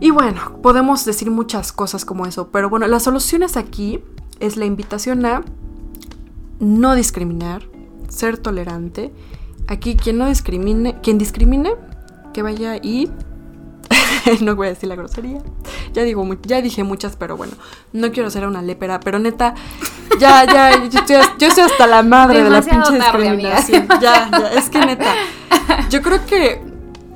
Y bueno, podemos decir muchas cosas como eso, pero bueno, las soluciones aquí es la invitación a no discriminar, ser tolerante. Aquí quien no discrimine, quien discrimine, que vaya y no voy a decir la grosería. Ya digo, ya dije muchas, pero bueno, no quiero ser una lépera, pero neta, ya, ya, yo estoy, hasta la madre de la pinche discriminación. Ya, ya, es que neta, yo creo que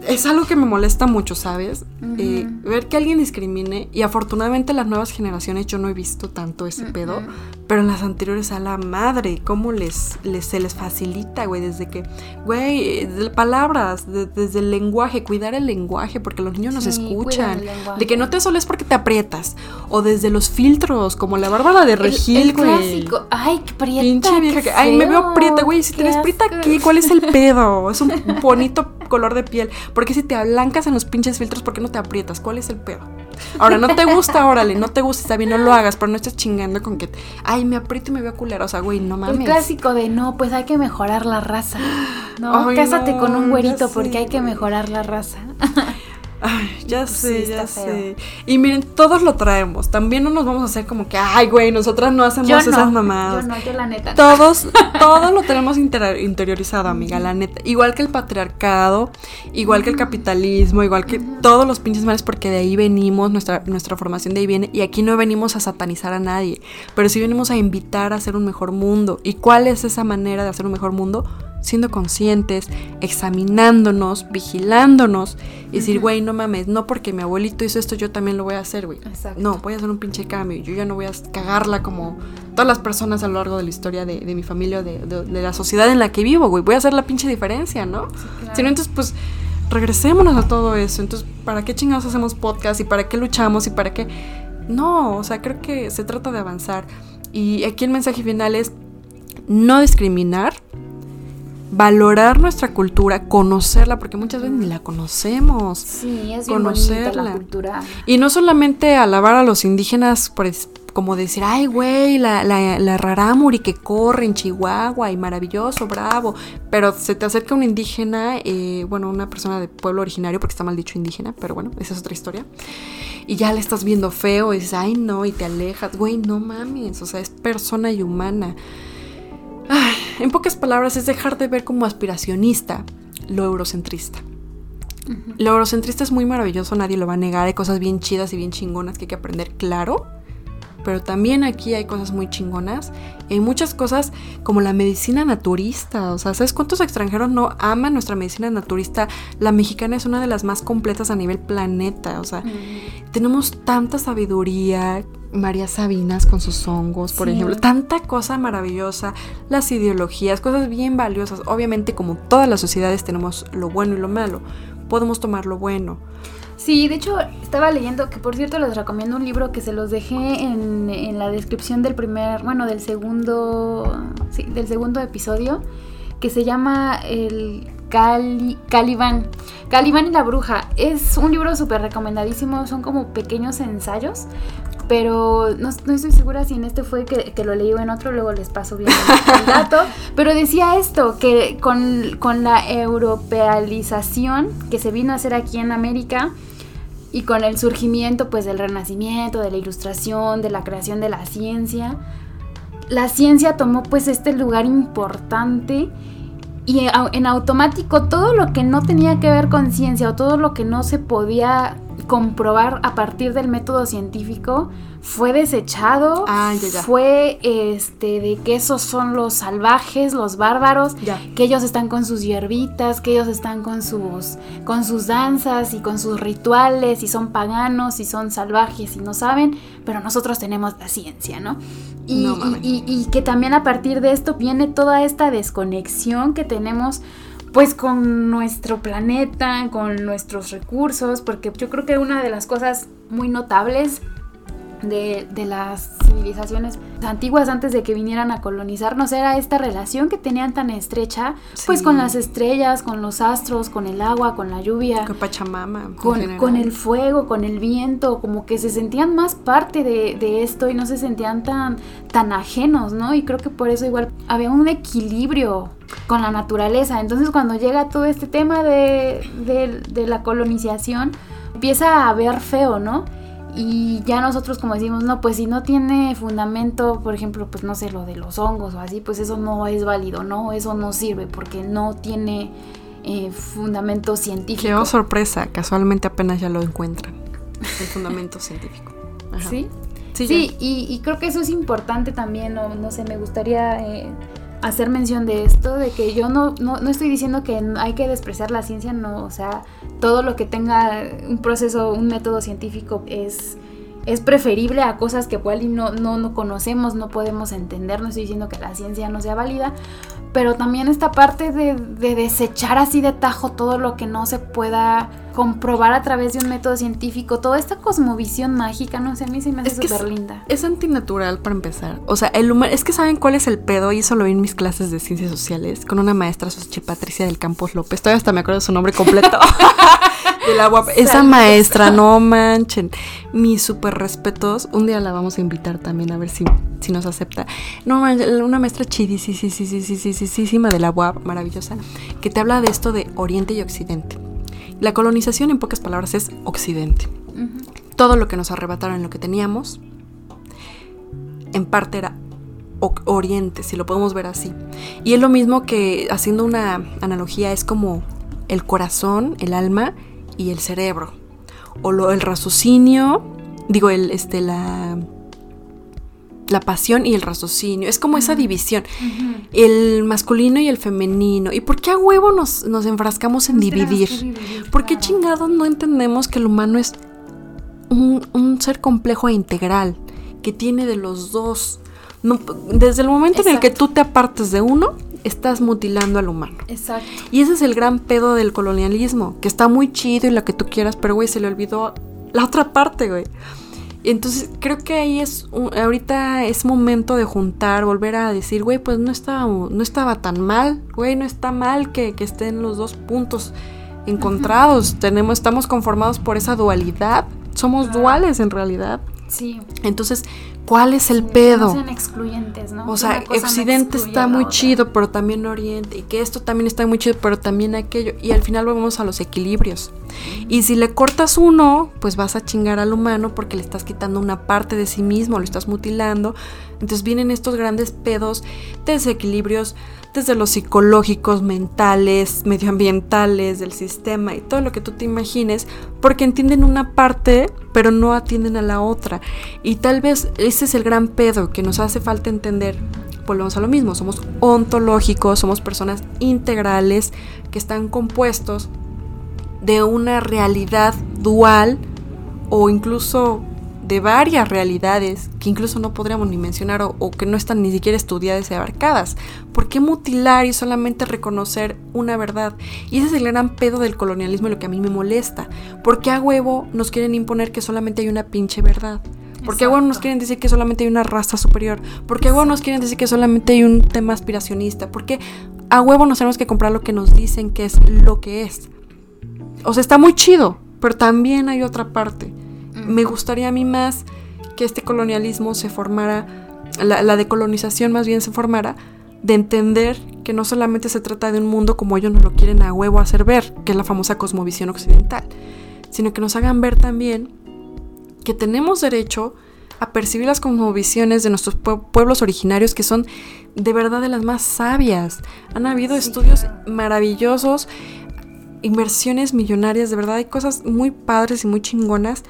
es algo que me molesta mucho, ¿sabes? Eh, ver que alguien discrimine y afortunadamente las nuevas generaciones yo no he visto tanto ese pedo, pero en las anteriores a la madre, ¿cómo les, les se les facilita, güey? Desde que, güey, palabras, desde el lenguaje, cuidar el lenguaje porque los niños nos escuchan, de que no te soles porque te aprietas, o desde los filtros, como la bárbara de Regil, güey. clásico, ay, qué prieta, Pinche vieja que, ay, me veo prieta, güey, si tienes prieta aquí, ¿cuál es el pedo? Es un bonito color de piel. Porque si te ablancas en los pinches filtros, ¿por qué no te aprietas? ¿Cuál es el pedo? Ahora, no te gusta, órale, no te gusta, está bien, no lo hagas, pero no estés chingando con que, ay, me aprieto y me veo culero. O sea, güey, no mames. El clásico de no, pues hay que mejorar la raza. No, cásate con un güerito porque hay que mejorar la raza. Ay, ya sé, ya sé. Y miren, todos lo traemos. También no nos vamos a hacer como que, ay, güey, nosotras no hacemos esas mamadas. Yo no, yo la neta. Todos, todos lo tenemos interiorizado, amiga, la neta. Igual que el patriarcado, igual que el capitalismo, igual que todos los pinches males, porque de ahí venimos, nuestra, nuestra formación de ahí viene. Y aquí no venimos a satanizar a nadie, pero sí venimos a invitar a hacer un mejor mundo. ¿Y cuál es esa manera de hacer un mejor mundo? Siendo conscientes, examinándonos, vigilándonos y decir, güey, no mames, no porque mi abuelito hizo esto, yo también lo voy a hacer, güey. No, voy a hacer un pinche cambio. Yo ya no voy a cagarla como todas las personas a lo largo de la historia de, mi familia, de, de, la sociedad en la que vivo, güey. Voy a hacer la pinche diferencia, ¿no? Si no, entonces, pues, regresémonos a todo eso. Entonces, ¿para qué chingados hacemos podcast? ¿Y para qué luchamos? ¿Y para qué...? No, o sea, creo que se trata de avanzar. Y aquí el mensaje final es no discriminar, valorar nuestra cultura, conocerla, porque muchas veces ni la conocemos. Sí, es conocerla. la cultura. Y no solamente alabar a los indígenas por como decir, ay, güey, la, la, la, rarámuri que corre en Chihuahua y maravilloso, bravo. Pero se te acerca un indígena, eh, bueno, una persona de pueblo originario, porque está mal dicho indígena, pero bueno, esa es otra historia. Y ya le estás viendo feo y dices, ay, no, y te alejas. Güey, no mames, o sea, es persona y humana en pocas palabras, es dejar de ver como aspiracionista lo eurocentrista. Lo eurocentrista es muy maravilloso, nadie lo va a negar, hay cosas bien chidas y bien chingonas que hay que aprender, claro, pero también aquí hay cosas muy chingonas. hay muchas cosas como la medicina naturista. O sea, ¿sabes cuántos extranjeros no aman nuestra medicina naturista? La mexicana es una de las más completas a nivel planeta. O sea, tenemos tanta sabiduría. María Sabinas con sus hongos, por ejemplo. Tanta cosa maravillosa. Las ideologías, cosas bien valiosas. Obviamente, como todas las sociedades tenemos lo bueno y lo malo. Podemos tomar lo bueno. Sí, de hecho estaba leyendo que por cierto les recomiendo un libro que se los dejé en, la descripción del primer, bueno, del segundo, sí, del segundo episodio, que se llama el Cali, Calibán. Calibán y la bruja. Es un libro súper recomendadísimo, son como pequeños ensayos, pero no, estoy segura si en este fue que, lo leí o en otro, luego les paso bien el dato. Pero decía esto, que con, con la europealización que se vino a hacer aquí en América, y con el surgimiento pues del renacimiento, de la ilustración, de la creación de la ciencia, la ciencia tomó pues este lugar importante y en automático todo lo que no tenía que ver con ciencia o todo lo que no se podía comprobar a partir del método científico fue desechado, ah, fue este de que esos son los salvajes, los bárbaros, que ellos están con sus hierbitas, que ellos están con sus con sus danzas y con sus rituales y son paganos y son salvajes y no saben, pero nosotros tenemos la ciencia, ¿no? Y, y, y que también a partir de esto viene toda esta desconexión que tenemos pues con nuestro planeta, con nuestros recursos, porque yo creo que una de las cosas muy notables de, las civilizaciones antiguas antes de que vinieran a colonizarnos era esta relación que tenían tan estrecha, pues con las estrellas, con los astros, con el agua, con la lluvia, con Pachamama, con, con el fuego, con el viento, como que se sentían más parte de, de, esto y no se sentían tan, tan ajenos, ¿no? Y creo que por eso igual había un equilibrio con la naturaleza. Entonces cuando llega todo este tema de, de la colonización, empieza a ver feo, ¿no? Y ya nosotros como decimos, no, pues si no tiene fundamento, por ejemplo, pues no sé, lo de los hongos o así, pues eso no es válido, ¿no? Eso no sirve porque no tiene eh, fundamento científico. Qué sorpresa, casualmente apenas ya lo encuentran, el fundamento científico. Sí, sí, y, creo que eso es importante también, no, no sé, me gustaría... Eh, hacer mención de esto, de que yo no, no, no, estoy diciendo que hay que despreciar la ciencia, no, o sea, todo lo que tenga un proceso, un método científico es, es preferible a cosas que igual no, no, no conocemos, no podemos entender, no estoy diciendo que la ciencia no sea válida, pero también esta parte de, desechar así de tajo todo lo que no se pueda comprobar a través de un método científico, toda esta cosmovisión mágica, no sé, a mí se me hace súper linda. Es antinatural para empezar. O sea, el humor, es que saben cuál es el pedo, y eso lo vi en mis clases de ciencias sociales, con una maestra, Sochi Patricia del Campos López, todavía hasta me acuerdo de su nombre completo. Esa maestra, no manchen. Mis super respetos. Un día la vamos a invitar también a ver si, si nos acepta. No, una maestra chidísima de la UAP, maravillosa, que te habla de esto de Oriente y Occidente. La colonización, en pocas palabras, es Occidente. Todo lo que nos arrebataron, lo que teníamos, en parte era Oriente, si lo podemos ver así. Y es lo mismo que, haciendo una analogía, es como el corazón, el alma y el cerebro. O lo, el raciocinio, digo, el, este, la, la pasión y el raciocinio. Es como esa división. El masculino y el femenino. ¿Y por qué a huevo nos, nos enfrascamos en dividir? ¿Por qué chingados no entendemos que el humano es un, un, ser complejo e integral? Que tiene de los dos. desde el momento en el que tú te apartes de uno, estás mutilando al humano. Exacto. Y ese es el gran pedo del colonialismo, que está muy chido y lo que tú quieras, pero güey, se le olvidó la otra parte, güey. Entonces creo que ahí es, ahorita es momento de juntar, volver a decir, güey, pues no estaba, no estaba tan mal, güey, no está mal que, estén los dos puntos encontrados. Tenemos, estamos conformados por esa dualidad. Somos duales en realidad. Sí. Entonces, ¿cuál es el pedo? No sean excluyentes, ¿no? O sea, Occidente está muy chido, pero también Oriente. Y que esto también está muy chido, pero también aquello. Y al final volvemos a los equilibrios. Y si le cortas uno, pues vas a chingar al humano porque le estás quitando una parte de sí mismo, lo estás mutilando. Entonces vienen estos grandes pedos, desequilibrios desde los psicológicos, mentales, medioambientales, del sistema y todo lo que tú te imagines, porque entienden una parte, pero no atienden a la otra. Y tal vez ese es el gran pedo que nos hace falta entender. Volvemos a lo mismo, somos ontológicos, somos personas integrales que están compuestos de una realidad dual o incluso de varias realidades que incluso no podríamos ni mencionar o, que no están ni siquiera estudiadas y abarcadas. ¿Por qué mutilar y solamente reconocer una verdad? Y ese es el gran pedo del colonialismo y lo que a mí me molesta. ¿Por qué a huevo nos quieren imponer que solamente hay una pinche verdad? ¿Por qué a huevo nos quieren decir que solamente hay una raza superior? ¿Por qué a huevo nos quieren decir que solamente hay un tema aspiracionista? ¿Por qué a huevo nos tenemos que comprar lo que nos dicen que es lo que es? O sea, está muy chido, pero también hay otra parte me gustaría a mí más que este colonialismo se formara, la, decolonización más bien se formara, de entender que no solamente se trata de un mundo como ellos nos lo quieren a huevo hacer ver, que es la famosa cosmovisión occidental, sino que nos hagan ver también que tenemos derecho a percibirlas como visiones de nuestros pueblos originarios que son de verdad de las más sabias. Han habido estudios maravillosos, inversiones millonarias, de verdad hay cosas muy padres y muy chingonas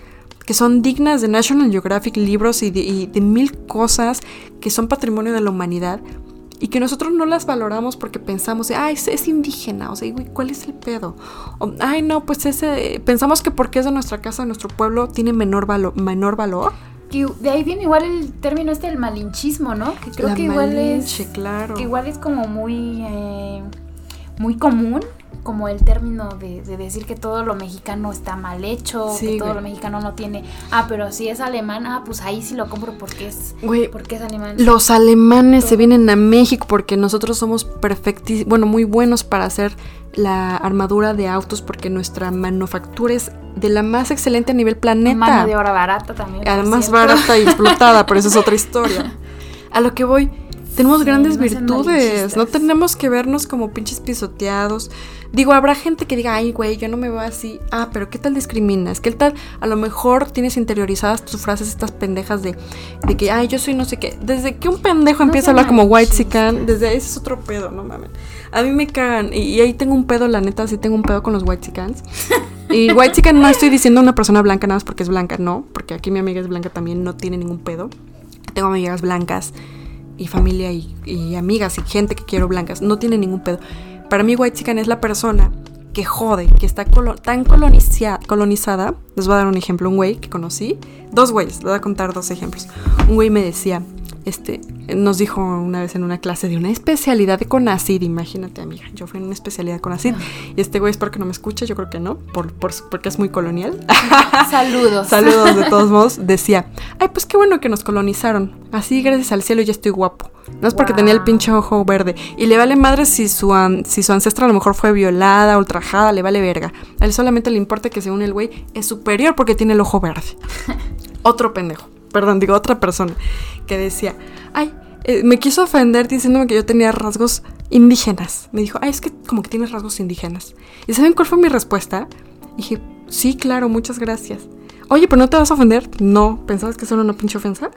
que son dignas de National Geographic libros y de, mil cosas que son patrimonio de la humanidad y que nosotros no las valoramos porque pensamos, ay, es, indígena, o sea, güey, ¿cuál es el pedo? O, ay, no, pues ese, pensamos que porque es de nuestra casa, de nuestro pueblo, tiene menor, valor menor valor. Que de ahí viene igual el término este del malinchismo, ¿no? Que creo que igual es... claro. Que igual es como muy... Eh, muy común como el término de, decir que todo lo mexicano está mal hecho, que todo lo mexicano no tiene, ah, pero si es alemán, ah, pues ahí sí lo compro porque es, porque es alemán. Los alemanes se vienen a México porque nosotros somos perfectísimos, bueno, muy buenos para hacer la armadura de autos porque nuestra manufactura es de la más excelente a nivel planeta. Mano de obra barata también. Además barata y explotada, pero eso es otra historia. A lo que voy, tenemos grandes virtudes, no tenemos que vernos como pinches pisoteados. Digo, habrá gente que diga, ay, güey, yo no me veo así. Ah, pero ¿qué tal discriminas? ¿Qué tal? A lo mejor tienes interiorizadas tus frases, estas pendejas de, de que, ay, yo soy no sé qué. Desde que un pendejo empieza a hablar como white sican, desde ahí ese es otro pedo, no mames. A mí me cagan. Y, ahí tengo un pedo, la neta, sí tengo un pedo con los white sicans. Y white sican no estoy diciendo una persona blanca nada más porque es blanca, no. Porque aquí mi amiga es blanca también, no tiene ningún pedo. Tengo amigas blancas y familia y, amigas y gente que quiero blancas. No tiene ningún pedo. Para mí white chican es la persona que jode, que está tan colonizada. Les voy a dar un ejemplo, un güey que conocí. Dos güeyes, les voy a contar dos ejemplos. Un güey me decía, este, nos dijo una vez en una clase de una especialidad de CONACID, imagínate amiga, yo fui en una especialidad de CONACID y este güey espero que no me escuche, yo creo que no, por, porque es muy colonial. Saludos. Saludos de todos modos, decía, ay pues qué bueno que nos colonizaron, así gracias al cielo ya estoy guapo. No es porque tenía el pinche ojo verde. Y le vale madre si su, si su ancestra a lo mejor fue violada, ultrajada, le vale verga. A él solamente le importa que según el güey es superior porque tiene el ojo verde. Otro pendejo perdón, digo otra persona, que decía, ay, eh, me quiso ofender diciéndome que yo tenía rasgos indígenas. Me dijo, ay, es que como que tienes rasgos indígenas. ¿Y saben cuál fue mi respuesta? dije, sí, claro, muchas gracias. Oye, pero no te vas a ofender. No, ¿pensabas que eso era una pinche ofensa?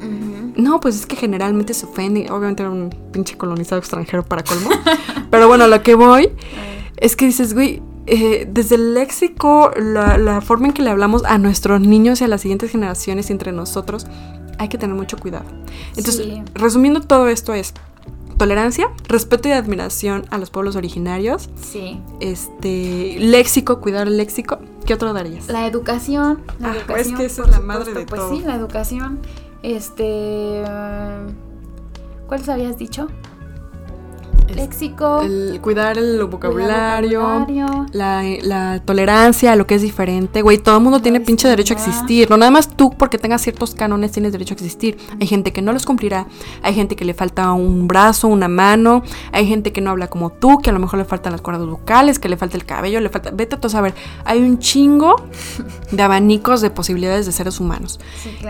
No, pues es que generalmente se ofende. Obviamente era un pinche colonizado extranjero para colmo. pero bueno, lo que voy es que dices, güey, eh, desde el léxico, la, forma en que le hablamos a nuestros niños y a las siguientes generaciones entre nosotros, hay que tener mucho cuidado. Entonces, resumiendo todo esto es tolerancia, respeto y admiración a los pueblos originarios. Sí. Este, léxico, cuidar el léxico. ¿Qué otro darías? La educación. La ah, es que esa es la madre de pues todo. Pues sí, la educación. Este, ¿cuáles habías dicho? Léxico, el cuidar el vocabulario, La, tolerancia a lo que es diferente. Güey, todo el mundo tiene pinche derecho a existir. No nada más tú porque tengas ciertos cánones tienes derecho a existir. Hay gente que no los cumplirá, hay gente que le falta un brazo, una mano, hay gente que no habla como tú, que a lo mejor le faltan las cuerdas vocales, que le falta el cabello, le falta... Vete a todo a ver. Hay un chingo de abanicos de posibilidades de seres humanos.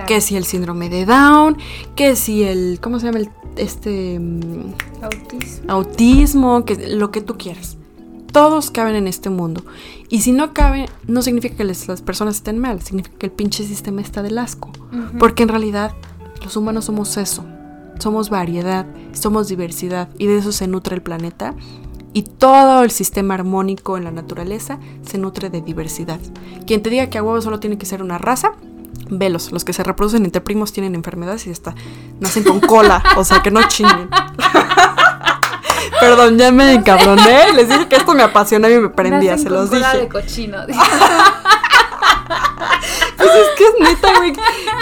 Que si el síndrome de Down, que si el... ¿Cómo se llama el este mm, autismo. Autismo, que lo que tú quieras. Todos caben en este mundo. Y si no caben, no significa que las personas estén mal, significa que el pinche sistema está del asco. Porque en realidad los humanos somos eso. Somos variedad, somos diversidad y de eso se nutre el planeta. Y todo el sistema armónico en la naturaleza se nutre de diversidad. Quien te diga que a huevo solo tiene que ser una raza, velos, los que se reproducen entre primos tienen enfermedades y hasta nacen con cola, o sea que no chinguen. Perdón, ya me encabroné. Les dije que esto me apasiona y me prendía, se los dije. de cochino. Pues es que es neta, güey.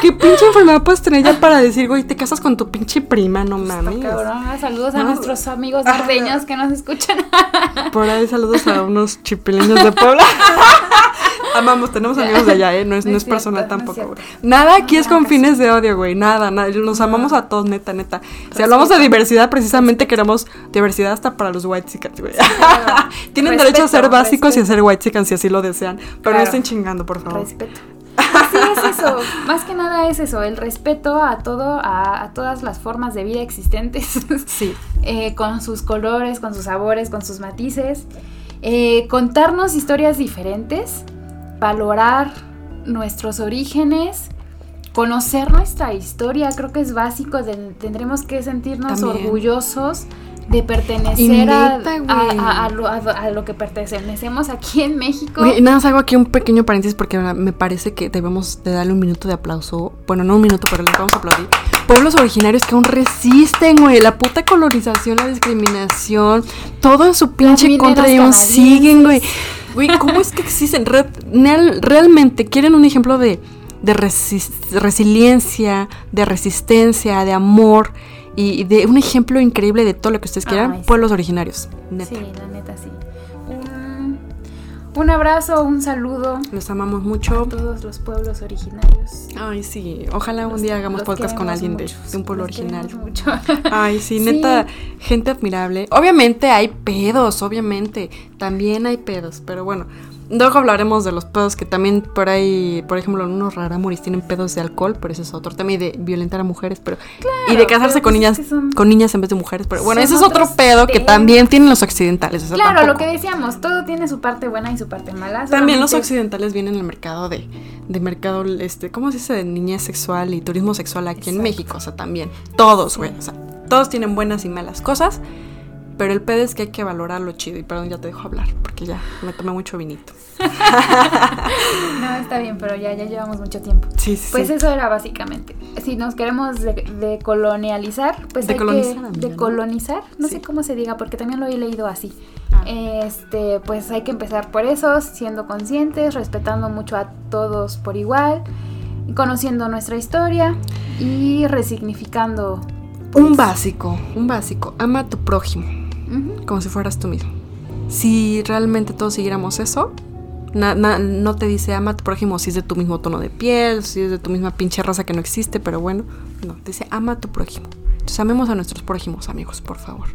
¿Qué pinche enfermedad puedes tener ya para decir, güey, te casas con tu pinche prima? No mames. saludos a nuestros amigos norteños que nos escuchan. Por ahí saludos a unos chipileños de Puebla. Amamos, tenemos amigos de allá, ¿eh? No es, no es, personal tampoco, Nada aquí es con fines de odio, güey. Nada, nada. Nos amamos a todos, neta, neta. Si hablamos de diversidad, precisamente queremos diversidad hasta para los white chickens, güey. Tienen derecho a ser básicos y a ser white chickens si así lo desean. Pero no estén chingando, por favor. Respeto. Sí, es eso. Más que nada es eso, el respeto a todo, a, todas las formas de vida existentes. Sí. Eh, con sus colores, con sus sabores, con sus matices. Eh, contarnos historias diferentes valorar nuestros orígenes, conocer nuestra historia, creo que es básico, tendremos que sentirnos orgullosos de pertenecer a, a, lo, que pertenecemos aquí en México. Nada más hago aquí un pequeño paréntesis porque me parece que debemos de darle un minuto de aplauso. Bueno, no un minuto, pero les vamos a aplaudir. Pueblos originarios que aún resisten, güey. La puta colonización, la discriminación, todo en su pinche contra y aún siguen, güey. Güey, ¿cómo es que existen? realmente quieren un ejemplo de, de resiliencia, de resistencia, de amor y de un ejemplo increíble de todo lo que ustedes quieran, pueblos originarios. Sí, la neta sí. Un, abrazo, un saludo. Los amamos mucho. A todos los pueblos originarios. Ay, sí. Ojalá un día hagamos podcast con alguien de, un pueblo original. Mucho. Ay, sí, neta, gente admirable. Obviamente hay pedos, obviamente. También hay pedos, pero bueno. Luego hablaremos de los pedos que también por ahí, por ejemplo, unos raramuris tienen pedos de alcohol, pero ese es otro. También de violentar a mujeres, pero. y de casarse con pues niñas, con niñas en vez de mujeres. Pero bueno, ese es otro pedo que también tienen los occidentales. claro, lo que decíamos, todo tiene su parte buena y su parte mala. También los occidentales vienen al mercado de, de mercado, este, ¿cómo se dice? De niñez sexual y turismo sexual aquí en México. O sea, también. Todos, güey. O sea, todos tienen buenas y malas cosas. Pero el pedo es que hay que valorarlo chido. Y perdón, ya te dejo hablar, porque ya me tomé mucho vinito. no, está bien, pero ya, ya llevamos mucho tiempo. Sí, sí. Pues eso era básicamente. Si nos queremos decolonializar, de pues hay que decolonizar, no sé cómo se diga, porque también lo he leído así. Ah. Este, pues hay que empezar por eso, siendo conscientes, respetando mucho a todos por igual, conociendo nuestra historia y resignificando. un pues, básico, un básico, ama a tu prójimo, como si fueras tú mismo. Si realmente todos siguiéramos eso, no te dice ama por ejemplo si es de tu mismo tono de piel, si es de tu misma pinche raza que no existe, pero bueno, no, dice ama tu prójimo. Entonces amemos a nuestros prójimos, amigos, por favor.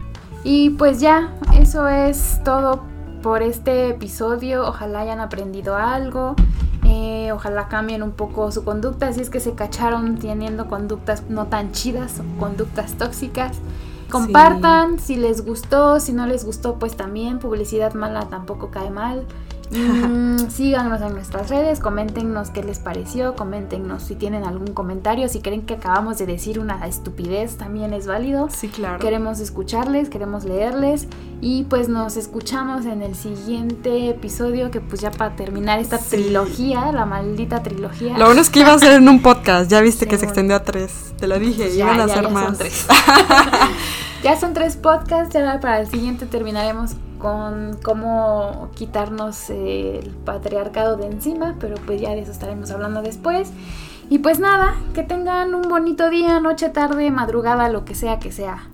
Y pues ya, eso es todo por este episodio. Ojalá hayan aprendido algo. Eh, ojalá cambien un poco su conducta. Si es que se cacharon teniendo conductas no tan chidas conductas tóxicas. Compartan si les gustó, si no les gustó, pues también publicidad mala tampoco cae mal. Mm, síganos en nuestras redes, coméntenos qué les pareció, coméntenos si tienen algún comentario, si creen que acabamos de decir una estupidez también es válido. Sí, claro. Queremos escucharles, queremos leerles y pues nos escuchamos en el siguiente episodio que pues ya para terminar esta trilogía, la maldita trilogía. Lo bueno es que iba a ser en un podcast, ya viste que se extendió a tres, te lo dije, iban a ser más. tres. ya son tres podcasts, ya para el siguiente terminaremos con cómo quitarnos el patriarcado de encima, pero pues ya de eso estaremos hablando después. Y pues nada, que tengan un bonito día, noche, tarde, madrugada, lo que sea que sea.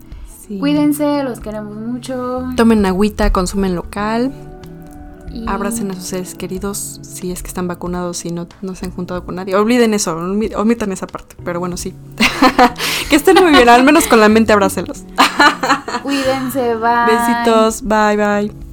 Cuídense, los queremos mucho. Tomen agüita, consumen local. Abracen a sus seres queridos si es que están vacunados y no, no se han juntado con nadie. Olviden eso, omitan esa parte. Pero bueno, sí. que estén muy bien, al menos con la mente abrácelos. Cuídense, bye. Besitos, bye, bye.